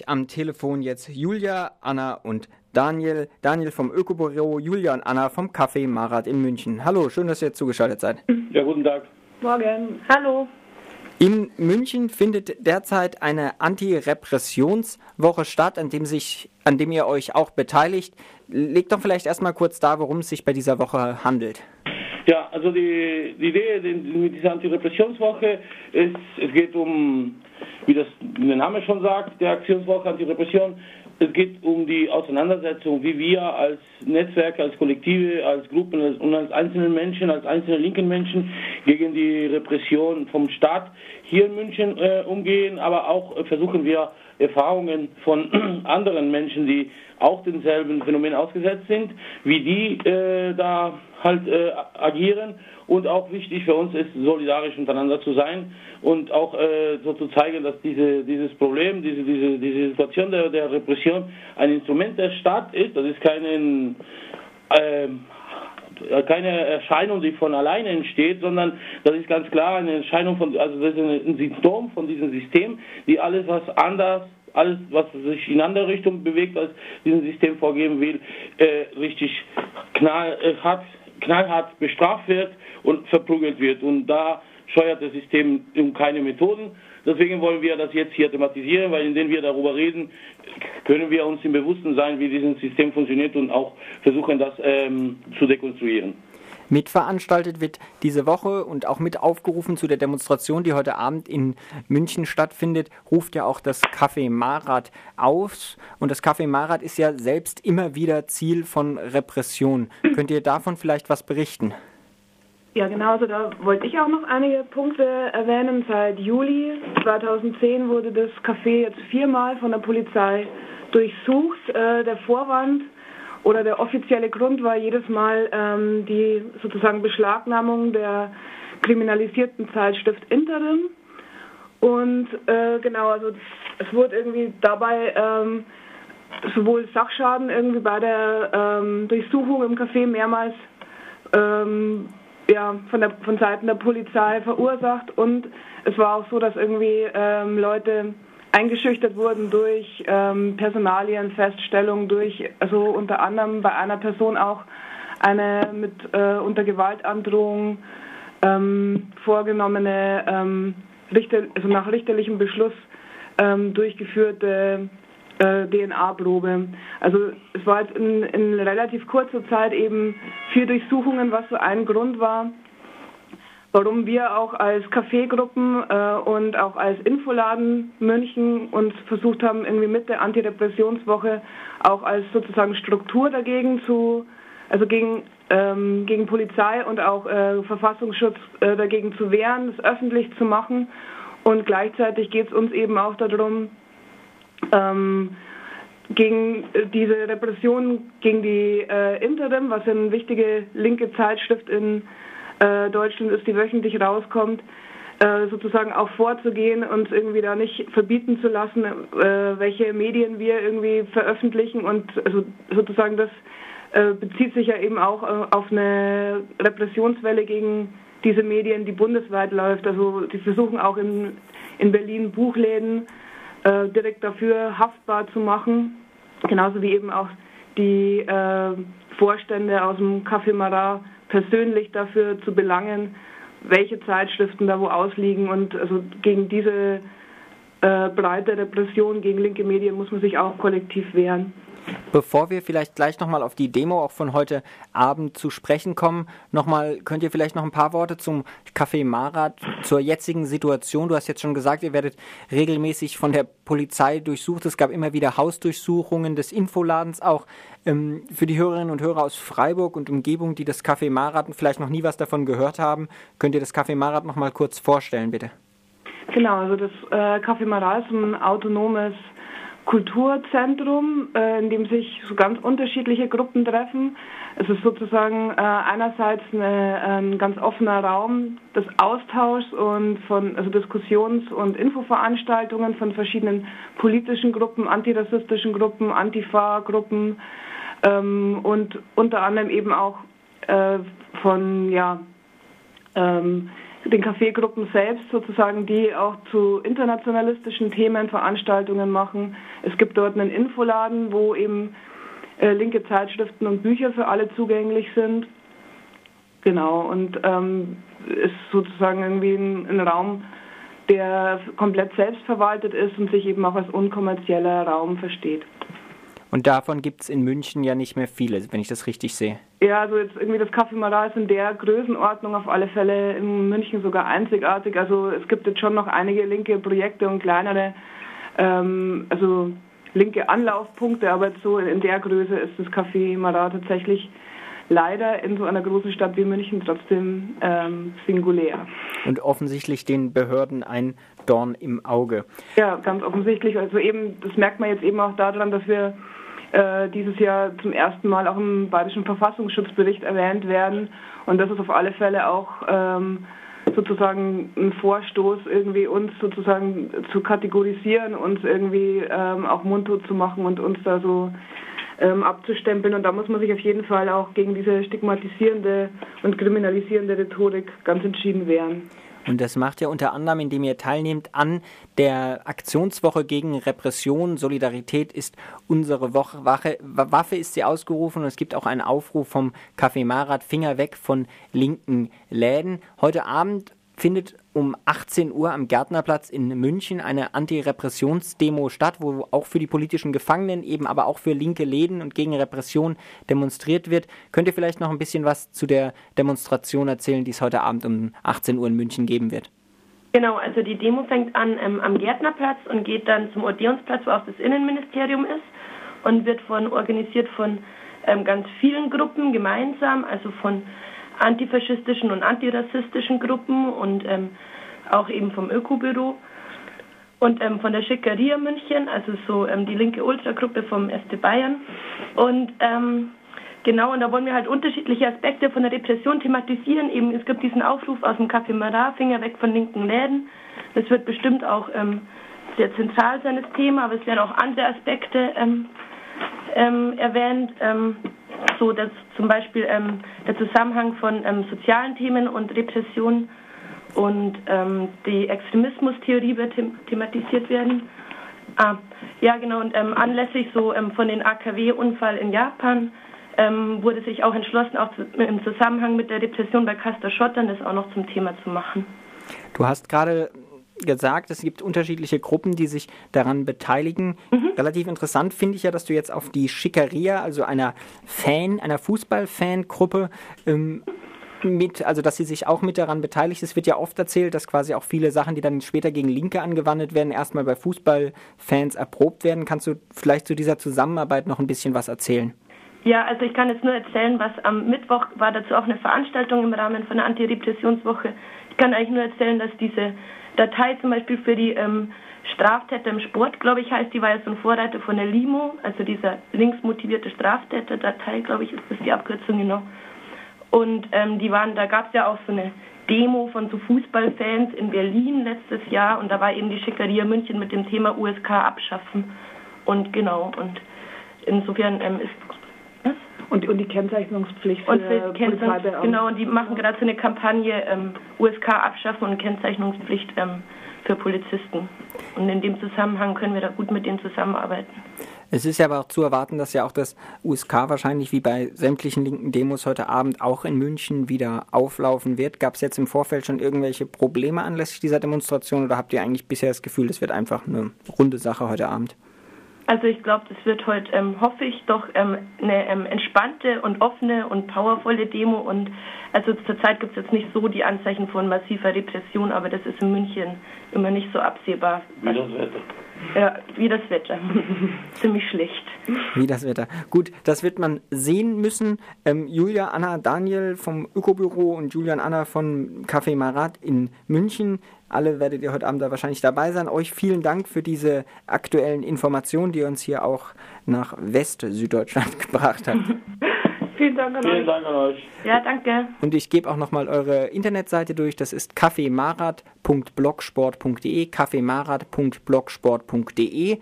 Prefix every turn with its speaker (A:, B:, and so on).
A: ich am Telefon jetzt Julia, Anna und Daniel. Daniel vom Ökobüro, Julia und Anna vom Café Marat in München. Hallo, schön, dass ihr jetzt zugeschaltet seid.
B: Ja, guten Tag.
C: Morgen. Hallo.
A: In München findet derzeit eine Anti-Repressionswoche statt, an dem, sich, an dem ihr euch auch beteiligt. Legt doch vielleicht erstmal kurz dar, worum es sich bei dieser Woche handelt.
B: Ja, also die, die Idee mit dieser Anti-Repressionswoche ist, es geht um, wie das der Name schon sagt, der Aktionswoche Anti-Repression, es geht um die Auseinandersetzung, wie wir als Netzwerke, als Kollektive, als Gruppen und als einzelne Menschen, als einzelne linken Menschen gegen die Repression vom Staat hier in München äh, umgehen, aber auch äh, versuchen wir Erfahrungen von anderen Menschen, die auch denselben Phänomen ausgesetzt sind, wie die äh, da halt äh, agieren und auch wichtig für uns ist, solidarisch untereinander zu sein und auch äh, so zu zeigen, dass diese, dieses Problem, diese, diese, diese Situation der, der Repression ein Instrument der Staat ist. Das ist kein, äh, keine Erscheinung, die von alleine entsteht, sondern das ist ganz klar eine Erscheinung von, also das ist ein Symptom von diesem System, die alles was anders alles, was sich in andere Richtung bewegt, als dieses System vorgeben will, äh, richtig knallhart, äh, knallhart bestraft wird und verprügelt wird. Und da steuert das System um keine Methoden. Deswegen wollen wir das jetzt hier thematisieren, weil indem wir darüber reden, können wir uns im Bewussten sein, wie dieses System funktioniert und auch versuchen, das ähm, zu dekonstruieren.
A: Mitveranstaltet wird diese Woche und auch mit aufgerufen zu der Demonstration, die heute Abend in München stattfindet, ruft ja auch das Café Marat auf. Und das Café Marat ist ja selbst immer wieder Ziel von Repression. Könnt ihr davon vielleicht was berichten?
C: Ja, genau, also da wollte ich auch noch einige Punkte erwähnen. Seit Juli 2010 wurde das Café jetzt viermal von der Polizei durchsucht. Äh, der Vorwand oder der offizielle Grund war jedes Mal ähm, die sozusagen Beschlagnahmung der kriminalisierten Zeitschrift Interim. Und äh, genau, also es wurde irgendwie dabei ähm, sowohl Sachschaden irgendwie bei der ähm, Durchsuchung im Café mehrmals ähm, ja, von, der, von Seiten der Polizei verursacht. Und es war auch so, dass irgendwie ähm, Leute eingeschüchtert wurden durch ähm, Personalienfeststellung, durch, also unter anderem bei einer Person auch eine mit äh, unter Gewaltandrohung ähm, vorgenommene, ähm, Richter, also nach richterlichem Beschluss ähm, durchgeführte äh, DNA-Probe. Also es war jetzt in, in relativ kurzer Zeit eben vier Durchsuchungen, was so ein Grund war, warum wir auch als Kaffeegruppen äh, und auch als Infoladen München uns versucht haben, irgendwie mit der Antirepressionswoche auch als sozusagen Struktur dagegen zu, also gegen, ähm, gegen Polizei und auch äh, Verfassungsschutz äh, dagegen zu wehren, das öffentlich zu machen. Und gleichzeitig geht es uns eben auch darum, ähm, gegen diese Repression gegen die äh, Interim, was eine wichtige linke Zeitschrift in äh, Deutschland ist, die wöchentlich rauskommt, äh, sozusagen auch vorzugehen und irgendwie da nicht verbieten zu lassen, äh, welche Medien wir irgendwie veröffentlichen und also sozusagen das äh, bezieht sich ja eben auch äh, auf eine Repressionswelle gegen diese Medien, die bundesweit läuft. Also die versuchen auch in, in Berlin Buchläden äh, direkt dafür haftbar zu machen, genauso wie eben auch die äh, Vorstände aus dem Café Marat persönlich dafür zu belangen, welche Zeitschriften da wo ausliegen und also gegen diese äh, breite Repression gegen linke Medien muss man sich auch kollektiv wehren.
A: Bevor wir vielleicht gleich nochmal auf die Demo auch von heute Abend zu sprechen kommen, nochmal, könnt ihr vielleicht noch ein paar Worte zum Café Marat, zur jetzigen Situation? Du hast jetzt schon gesagt, ihr werdet regelmäßig von der Polizei durchsucht. Es gab immer wieder Hausdurchsuchungen des Infoladens auch. Ähm, für die Hörerinnen und Hörer aus Freiburg und Umgebung, die das Café Marat vielleicht noch nie was davon gehört haben, könnt ihr das Café Marat nochmal kurz vorstellen, bitte?
C: Genau, also das äh, Café Marat ist ein autonomes Kulturzentrum, äh, in dem sich so ganz unterschiedliche Gruppen treffen. Es ist sozusagen äh, einerseits eine, ein ganz offener Raum des Austauschs und von also Diskussions- und Infoveranstaltungen von verschiedenen politischen Gruppen, antirassistischen Gruppen, Antifa-Gruppen ähm, und unter anderem eben auch äh, von ja, ähm, den Kaffeegruppen selbst sozusagen, die auch zu internationalistischen Themen Veranstaltungen machen. Es gibt dort einen Infoladen, wo eben äh, linke Zeitschriften und Bücher für alle zugänglich sind. Genau, und ähm, ist sozusagen irgendwie ein, ein Raum, der komplett selbstverwaltet ist und sich eben auch als unkommerzieller Raum versteht.
A: Und davon gibt es in München ja nicht mehr viele, wenn ich das richtig sehe.
C: Ja, also jetzt irgendwie das Café Marat ist in der Größenordnung auf alle Fälle in München sogar einzigartig. Also es gibt jetzt schon noch einige linke Projekte und kleinere, ähm, also linke Anlaufpunkte, aber so in der Größe ist das Café Marat tatsächlich leider in so einer großen Stadt wie München trotzdem ähm, singulär.
A: Und offensichtlich den Behörden ein Dorn im Auge.
C: Ja, ganz offensichtlich. Also eben, das merkt man jetzt eben auch daran, dass wir äh, dieses Jahr zum ersten Mal auch im Bayerischen Verfassungsschutzbericht erwähnt werden. Und das ist auf alle Fälle auch ähm, sozusagen ein Vorstoß, irgendwie uns sozusagen zu kategorisieren, uns irgendwie ähm, auch mundtot zu machen und uns da so ähm, abzustempeln. Und da muss man sich auf jeden Fall auch gegen diese stigmatisierende und kriminalisierende Rhetorik ganz entschieden wehren.
A: Und das macht ihr unter anderem, indem ihr teilnehmt an der Aktionswoche gegen Repression. Solidarität ist unsere Woche, Wache, Waffe, ist sie ausgerufen. Und es gibt auch einen Aufruf vom Café Marat, Finger weg von linken Läden. Heute Abend findet um 18 Uhr am Gärtnerplatz in München eine Anti-Repressions-Demo statt, wo auch für die politischen Gefangenen, eben aber auch für linke Läden und gegen Repression demonstriert wird. Könnt ihr vielleicht noch ein bisschen was zu der Demonstration erzählen, die es heute Abend um 18 Uhr in München geben wird?
D: Genau, also die Demo fängt an ähm, am Gärtnerplatz und geht dann zum Odeonsplatz, wo auch das Innenministerium ist und wird von organisiert von ähm, ganz vielen Gruppen gemeinsam, also von antifaschistischen und antirassistischen Gruppen und ähm, auch eben vom Ökobüro und ähm, von der Schickeria München, also so ähm, die linke Ultragruppe vom ST Bayern. Und ähm, genau, und da wollen wir halt unterschiedliche Aspekte von der Repression thematisieren. Eben, es gibt diesen Aufruf aus dem Café Marat, Finger weg von linken Läden. Das wird bestimmt auch ähm, sehr zentral sein, das Thema, aber es werden auch andere Aspekte ähm, erwähnt. So dass zum Beispiel ähm, der Zusammenhang von ähm, sozialen Themen und Repression und ähm, die Extremismustheorie wird them thematisiert werden. Ah, ja, genau, und ähm, anlässlich so ähm, von den AKW-Unfall in Japan ähm, wurde sich auch entschlossen, auch zu, im Zusammenhang mit der Repression bei Castor Schottern das auch noch zum Thema zu machen.
A: Du hast gerade gesagt, es gibt unterschiedliche Gruppen, die sich daran beteiligen. Mhm. Relativ interessant finde ich ja, dass du jetzt auf die Schickeria, also einer Fan, einer Fußballfangruppe, ähm, mit, also dass sie sich auch mit daran beteiligt. Es wird ja oft erzählt, dass quasi auch viele Sachen, die dann später gegen Linke angewandt werden, erstmal bei Fußballfans erprobt werden. Kannst du vielleicht zu dieser Zusammenarbeit noch ein bisschen was erzählen?
D: Ja, also ich kann jetzt nur erzählen, was am Mittwoch war dazu auch eine Veranstaltung im Rahmen von der Antirepressionswoche. Ich kann eigentlich nur erzählen, dass diese Datei zum Beispiel für die ähm, Straftäter im Sport, glaube ich, heißt die, war ja so ein Vorreiter von der LIMO, also dieser linksmotivierte Straftäter-Datei, glaube ich, ist das die Abkürzung genau. Und ähm, die waren, da gab es ja auch so eine Demo von so Fußballfans in Berlin letztes Jahr und da war eben die Schickeria München mit dem Thema USK abschaffen. Und genau, und insofern ähm, ist
C: und, und die Kennzeichnungspflicht
D: für, und für Kennzeichnungs Genau, und die machen gerade so eine Kampagne ähm, USK abschaffen und Kennzeichnungspflicht ähm, für Polizisten. Und in dem Zusammenhang können wir da gut mit denen zusammenarbeiten.
A: Es ist ja aber auch zu erwarten, dass ja auch das USK wahrscheinlich wie bei sämtlichen linken Demos heute Abend auch in München wieder auflaufen wird. Gab es jetzt im Vorfeld schon irgendwelche Probleme anlässlich dieser Demonstration oder habt ihr eigentlich bisher das Gefühl, es wird einfach eine runde Sache heute Abend?
D: Also ich glaube, das wird heute, ähm, hoffe ich, doch ähm, eine ähm, entspannte und offene und powervolle Demo. Und also zurzeit gibt es jetzt nicht so die Anzeichen von massiver Repression, aber das ist in München immer nicht so absehbar.
B: Wie das Wetter.
D: Ja, wie das Wetter. Ziemlich schlecht.
A: Wie das Wetter. Gut, das wird man sehen müssen. Ähm, Julia, Anna, Daniel vom Ökobüro und Julian Anna von Café Marat in München. Alle werdet ihr heute Abend da wahrscheinlich dabei sein. Euch vielen Dank für diese aktuellen Informationen, die uns hier auch nach West-Süddeutschland gebracht hat.
C: Vielen Dank an
B: Vielen euch. Dank an euch.
D: Ja, danke.
A: Und ich gebe auch nochmal eure Internetseite durch. Das ist kaffeemarat.blogsport.de, kaffeemarat.blogsport.de